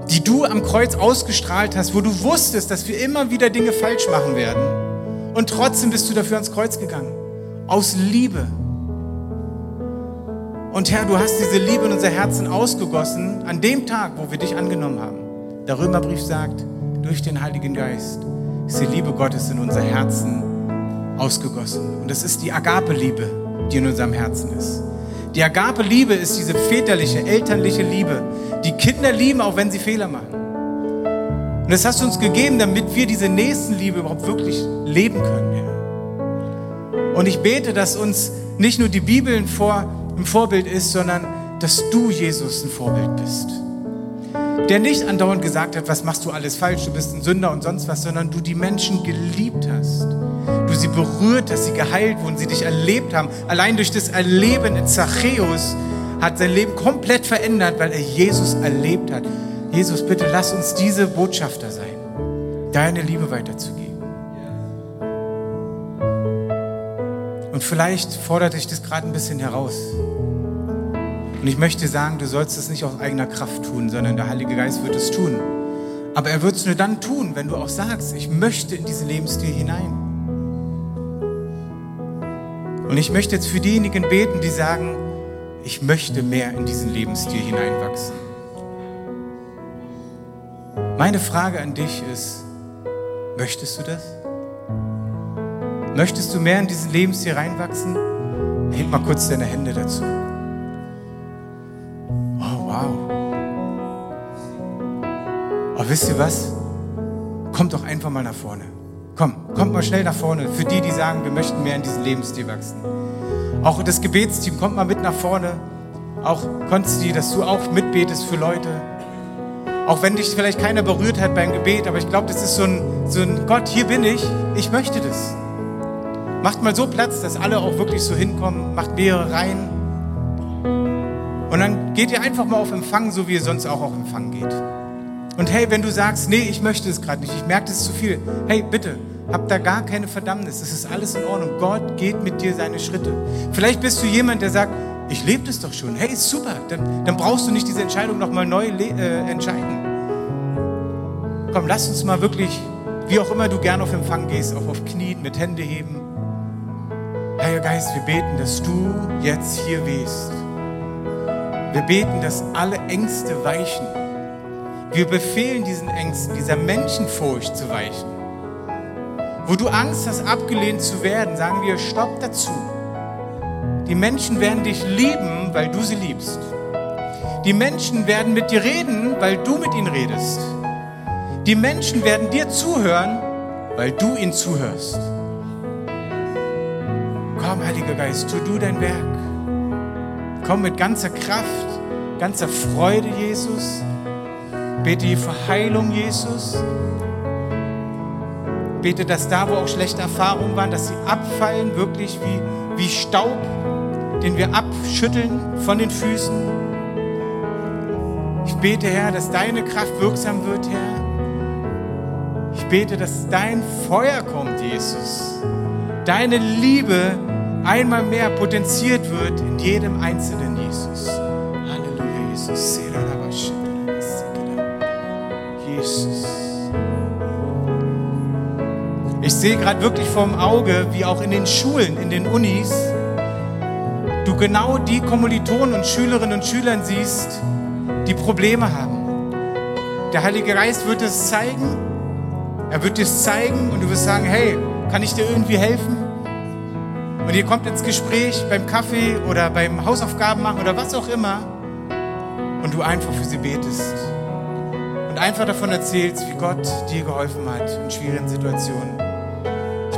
die du am Kreuz ausgestrahlt hast, wo du wusstest, dass wir immer wieder Dinge falsch machen werden. Und trotzdem bist du dafür ans Kreuz gegangen. Aus Liebe. Und Herr, du hast diese Liebe in unser Herzen ausgegossen an dem Tag, wo wir dich angenommen haben. Der Römerbrief sagt, durch den Heiligen Geist ist die Liebe Gottes in unser Herzen ausgegossen. Und das ist die Agape-Liebe, die in unserem Herzen ist. Die Agape-Liebe ist diese väterliche, elterliche Liebe, die Kinder lieben, auch wenn sie Fehler machen. Und das hast du uns gegeben, damit wir diese Nächstenliebe überhaupt wirklich leben können. Ja. Und ich bete, dass uns nicht nur die Bibel ein, Vor, ein Vorbild ist, sondern dass du, Jesus, ein Vorbild bist der nicht andauernd gesagt hat, was machst du alles falsch, du bist ein Sünder und sonst was, sondern du die Menschen geliebt hast. Du sie berührt hast, sie geheilt wurden, sie dich erlebt haben. Allein durch das Erleben in Zachäus hat sein Leben komplett verändert, weil er Jesus erlebt hat. Jesus, bitte lass uns diese Botschafter sein, deine Liebe weiterzugeben. Und vielleicht fordert dich das gerade ein bisschen heraus. Und ich möchte sagen, du sollst es nicht aus eigener Kraft tun, sondern der Heilige Geist wird es tun. Aber er wird es nur dann tun, wenn du auch sagst, ich möchte in diesen Lebensstil hinein. Und ich möchte jetzt für diejenigen beten, die sagen, ich möchte mehr in diesen Lebensstil hineinwachsen. Meine Frage an dich ist, möchtest du das? Möchtest du mehr in diesen Lebensstil reinwachsen? Heb mal kurz deine Hände dazu. Aber wisst ihr was? Kommt doch einfach mal nach vorne. Komm, kommt mal schnell nach vorne. Für die, die sagen, wir möchten mehr in diesen Lebensstil wachsen. Auch das Gebetsteam kommt mal mit nach vorne. Auch Konsti, dass du auch mitbetest für Leute. Auch wenn dich vielleicht keiner berührt hat beim Gebet, aber ich glaube, das ist so ein, so ein Gott, hier bin ich, ich möchte das. Macht mal so Platz, dass alle auch wirklich so hinkommen, macht mehrere Reihen. Und dann geht ihr einfach mal auf Empfang, so wie ihr sonst auch auf Empfang geht. Und hey, wenn du sagst, nee, ich möchte es gerade nicht, ich merke, das ist zu viel, hey, bitte, hab da gar keine Verdammnis, es ist alles in Ordnung. Gott geht mit dir seine Schritte. Vielleicht bist du jemand, der sagt, ich lebe das doch schon. Hey, super, dann, dann brauchst du nicht diese Entscheidung nochmal neu äh, entscheiden. Komm, lass uns mal wirklich, wie auch immer du gern auf Empfang gehst, auch auf Knien, mit Hände heben. Heiliger Geist, wir beten, dass du jetzt hier wehst. Wir beten, dass alle Ängste weichen wir befehlen diesen Ängsten, dieser Menschenfurcht zu weichen. Wo du Angst hast, abgelehnt zu werden, sagen wir, stopp dazu. Die Menschen werden dich lieben, weil du sie liebst. Die Menschen werden mit dir reden, weil du mit ihnen redest. Die Menschen werden dir zuhören, weil du ihnen zuhörst. Komm, Heiliger Geist, tu du dein Werk. Komm mit ganzer Kraft, ganzer Freude, Jesus. Bete für Heilung, Jesus. bete, dass da, wo auch schlechte Erfahrungen waren, dass sie abfallen, wirklich wie, wie Staub, den wir abschütteln von den Füßen. Ich bete, Herr, dass deine Kraft wirksam wird, Herr. Ich bete, dass dein Feuer kommt, Jesus. Deine Liebe einmal mehr potenziert wird in jedem Einzelnen, Jesus. Halleluja, Jesus. Jesus. Ich sehe gerade wirklich vorm Auge, wie auch in den Schulen, in den Unis, du genau die Kommilitonen und Schülerinnen und Schüler siehst, die Probleme haben. Der Heilige Geist wird es zeigen. Er wird es zeigen und du wirst sagen, hey, kann ich dir irgendwie helfen? Und ihr kommt ins Gespräch beim Kaffee oder beim Hausaufgaben machen oder was auch immer und du einfach für sie betest und einfach davon erzählst, wie Gott dir geholfen hat in schwierigen Situationen.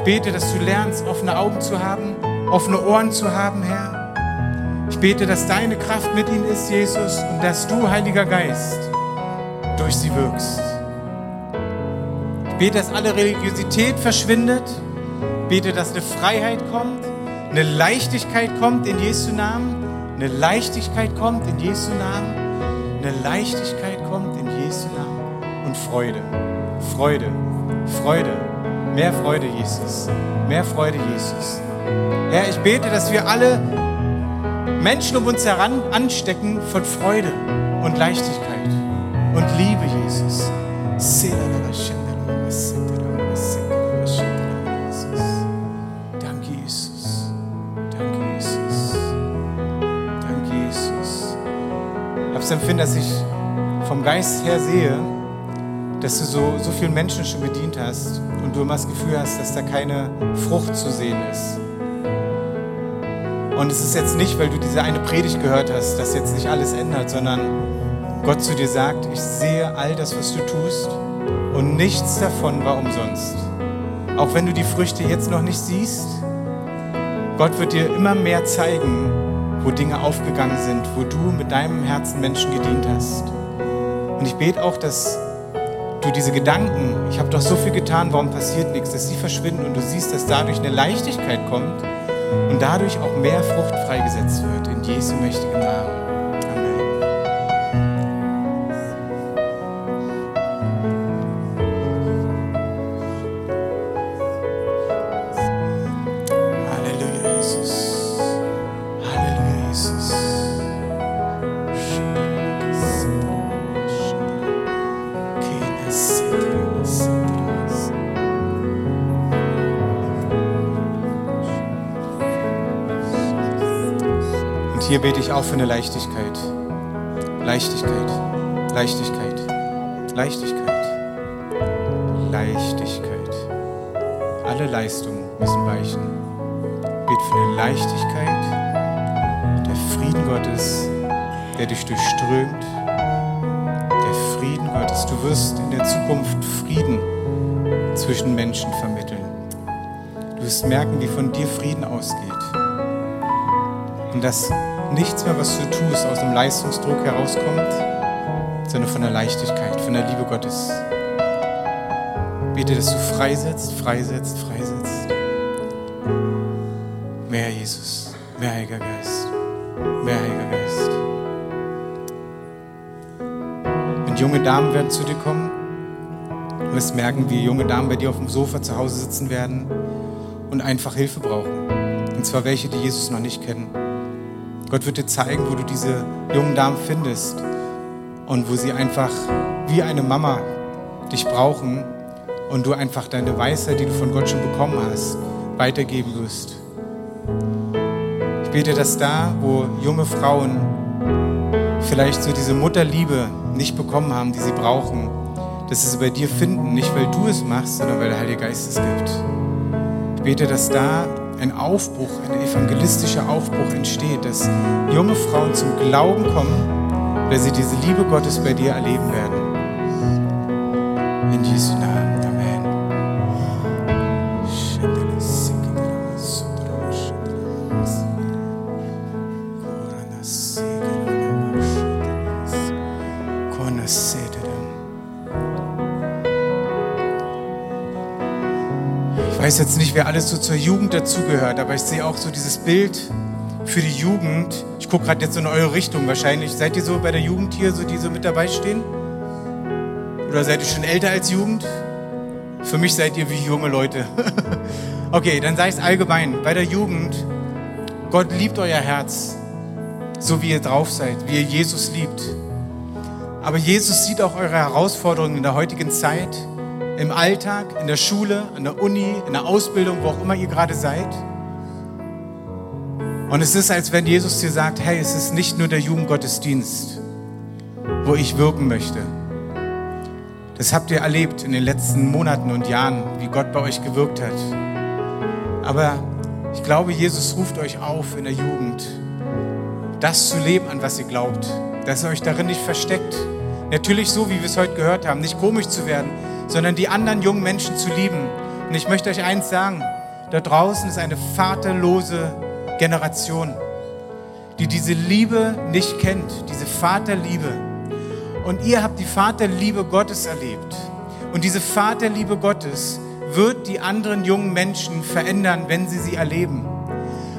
Ich bete, dass du lernst, offene Augen zu haben, offene Ohren zu haben, Herr. Ich bete, dass deine Kraft mit ihnen ist, Jesus, und dass du, Heiliger Geist, durch sie wirkst. Ich bete, dass alle Religiosität verschwindet. Ich bete, dass eine Freiheit kommt, eine Leichtigkeit kommt in Jesu Namen. Eine Leichtigkeit kommt in Jesu Namen. Eine Leichtigkeit kommt in Jesu Namen. Und Freude, Freude, Freude. Mehr Freude, Jesus. Mehr Freude, Jesus. Herr, ich bete, dass wir alle Menschen um uns heran anstecken von Freude und Leichtigkeit und Liebe, Jesus. Danke, Jesus. Danke, Jesus. Danke, Jesus. Ich habe das Empfinden, dass ich vom Geist her sehe, dass du so, so vielen Menschen schon bedient hast du immer das Gefühl hast, dass da keine Frucht zu sehen ist. Und es ist jetzt nicht, weil du diese eine Predigt gehört hast, dass jetzt nicht alles ändert, sondern Gott zu dir sagt, ich sehe all das, was du tust und nichts davon war umsonst. Auch wenn du die Früchte jetzt noch nicht siehst, Gott wird dir immer mehr zeigen, wo Dinge aufgegangen sind, wo du mit deinem Herzen Menschen gedient hast. Und ich bete auch, dass du diese Gedanken, ich habe doch so viel getan, warum passiert nichts, dass sie verschwinden und du siehst, dass dadurch eine Leichtigkeit kommt und dadurch auch mehr Frucht freigesetzt wird. In Jesu mächtigen Namen. Hier bete ich auch für eine Leichtigkeit. Leichtigkeit, Leichtigkeit, Leichtigkeit, Leichtigkeit. Alle Leistungen müssen weichen. Bete für eine Leichtigkeit, der Frieden Gottes, der dich durchströmt. Der Frieden Gottes. Du wirst in der Zukunft Frieden zwischen Menschen vermitteln. Du wirst merken, wie von dir Frieden ausgeht. Und dass nichts mehr, was du tust, aus dem Leistungsdruck herauskommt, sondern von der Leichtigkeit, von der Liebe Gottes. Bete, dass du freisetzt, freisetzt, freisetzt. Mehr Jesus, mehr Heiliger Geist, mehr Heiliger Geist. Und junge Damen werden zu dir kommen. Du wirst merken, wie junge Damen bei dir auf dem Sofa zu Hause sitzen werden und einfach Hilfe brauchen. Und zwar welche, die Jesus noch nicht kennen. Gott wird dir zeigen, wo du diese jungen Damen findest und wo sie einfach wie eine Mama dich brauchen und du einfach deine Weisheit, die du von Gott schon bekommen hast, weitergeben wirst. Ich bete, dass da, wo junge Frauen vielleicht so diese Mutterliebe nicht bekommen haben, die sie brauchen, dass sie sie bei dir finden, nicht weil du es machst, sondern weil der Heilige Geist es gibt. Ich bete, dass da ein Aufbruch, ein evangelistischer Aufbruch entsteht, dass junge Frauen zum Glauben kommen, weil sie diese Liebe Gottes bei dir erleben werden. In Jesu wer alles so zur Jugend dazugehört, aber ich sehe auch so dieses Bild für die Jugend. Ich gucke gerade jetzt in eure Richtung wahrscheinlich. Seid ihr so bei der Jugend hier, so die so mit dabei stehen? Oder seid ihr schon älter als Jugend? Für mich seid ihr wie junge Leute. okay, dann sei es allgemein. Bei der Jugend, Gott liebt euer Herz, so wie ihr drauf seid, wie ihr Jesus liebt. Aber Jesus sieht auch eure Herausforderungen in der heutigen Zeit, im Alltag, in der Schule, an der Uni, in der Ausbildung, wo auch immer ihr gerade seid. Und es ist, als wenn Jesus dir sagt, hey, es ist nicht nur der Jugendgottesdienst, wo ich wirken möchte. Das habt ihr erlebt in den letzten Monaten und Jahren, wie Gott bei euch gewirkt hat. Aber ich glaube, Jesus ruft euch auf in der Jugend, das zu leben, an was ihr glaubt, dass ihr euch darin nicht versteckt. Natürlich so, wie wir es heute gehört haben, nicht komisch zu werden, sondern die anderen jungen Menschen zu lieben. Und ich möchte euch eins sagen, da draußen ist eine vaterlose Generation, die diese Liebe nicht kennt, diese Vaterliebe. Und ihr habt die Vaterliebe Gottes erlebt. Und diese Vaterliebe Gottes wird die anderen jungen Menschen verändern, wenn sie sie erleben.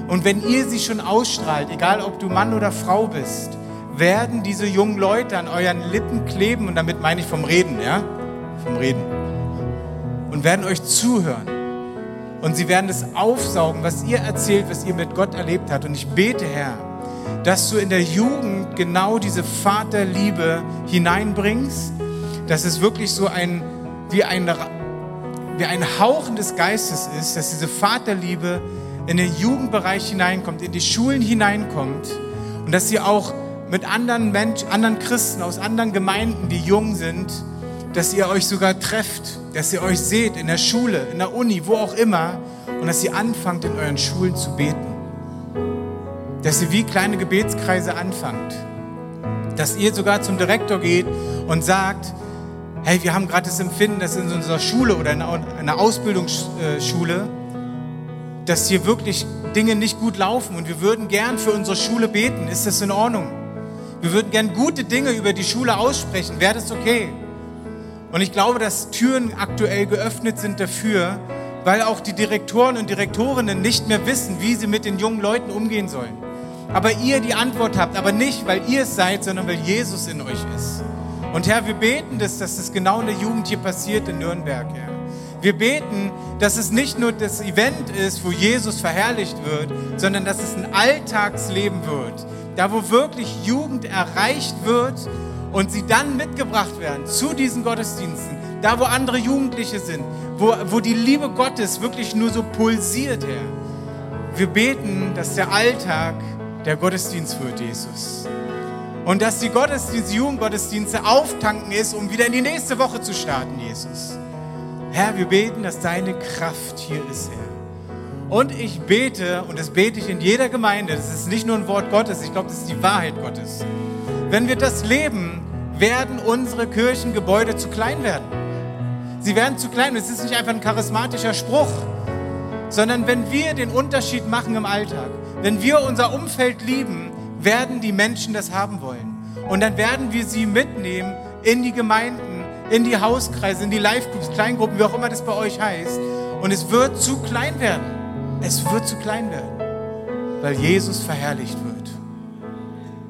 Und wenn ihr sie schon ausstrahlt, egal ob du Mann oder Frau bist, werden diese jungen Leute an euren Lippen kleben, und damit meine ich vom Reden, ja? Vom Reden. Und werden euch zuhören. Und sie werden es aufsaugen, was ihr erzählt, was ihr mit Gott erlebt habt. Und ich bete, Herr, dass du in der Jugend genau diese Vaterliebe hineinbringst, dass es wirklich so ein, wie ein, wie ein Hauchen des Geistes ist, dass diese Vaterliebe in den Jugendbereich hineinkommt, in die Schulen hineinkommt und dass sie auch mit anderen Menschen, anderen Christen aus anderen Gemeinden, die jung sind, dass ihr euch sogar trefft, dass ihr euch seht in der Schule, in der Uni, wo auch immer und dass ihr anfangt in euren Schulen zu beten. Dass ihr wie kleine Gebetskreise anfangt. Dass ihr sogar zum Direktor geht und sagt, hey, wir haben gerade das Empfinden, dass in unserer Schule oder in einer Ausbildungsschule, dass hier wirklich Dinge nicht gut laufen und wir würden gern für unsere Schule beten. Ist das in Ordnung? Wir würden gern gute Dinge über die Schule aussprechen. Wäre das okay? Und ich glaube, dass Türen aktuell geöffnet sind dafür, weil auch die Direktoren und Direktorinnen nicht mehr wissen, wie sie mit den jungen Leuten umgehen sollen. Aber ihr die Antwort habt, aber nicht, weil ihr es seid, sondern weil Jesus in euch ist. Und Herr, wir beten, dass, dass das genau in der Jugend hier passiert in Nürnberg, Herr. Wir beten, dass es nicht nur das Event ist, wo Jesus verherrlicht wird, sondern dass es ein Alltagsleben wird. Da, wo wirklich Jugend erreicht wird und sie dann mitgebracht werden zu diesen Gottesdiensten, da wo andere Jugendliche sind, wo, wo die Liebe Gottes wirklich nur so pulsiert, Herr. Wir beten, dass der Alltag der Gottesdienst wird, Jesus. Und dass die Gottesdienste, Jugendgottesdienste auftanken ist, um wieder in die nächste Woche zu starten, Jesus. Herr, wir beten, dass deine Kraft hier ist, Herr. Und ich bete, und das bete ich in jeder Gemeinde, das ist nicht nur ein Wort Gottes, ich glaube, das ist die Wahrheit Gottes. Wenn wir das leben, werden unsere Kirchengebäude zu klein werden. Sie werden zu klein. Es ist nicht einfach ein charismatischer Spruch, sondern wenn wir den Unterschied machen im Alltag, wenn wir unser Umfeld lieben, werden die Menschen das haben wollen. Und dann werden wir sie mitnehmen in die Gemeinden, in die Hauskreise, in die Live-Groups, Kleingruppen, wie auch immer das bei euch heißt. Und es wird zu klein werden. Es wird zu klein werden, weil Jesus verherrlicht wird.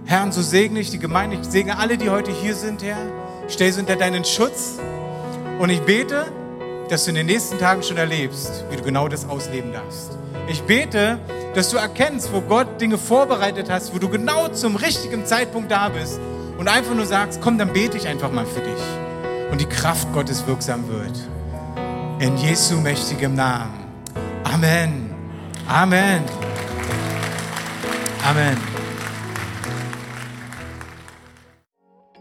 Herr, und so segne ich die Gemeinde, ich segne alle, die heute hier sind, Herr. Ich stelle sie unter deinen Schutz und ich bete, dass du in den nächsten Tagen schon erlebst, wie du genau das ausleben darfst. Ich bete, dass du erkennst, wo Gott Dinge vorbereitet hast, wo du genau zum richtigen Zeitpunkt da bist und einfach nur sagst, komm, dann bete ich einfach mal für dich und die Kraft Gottes wirksam wird. In Jesu mächtigem Namen. Amen. Amen. Amen.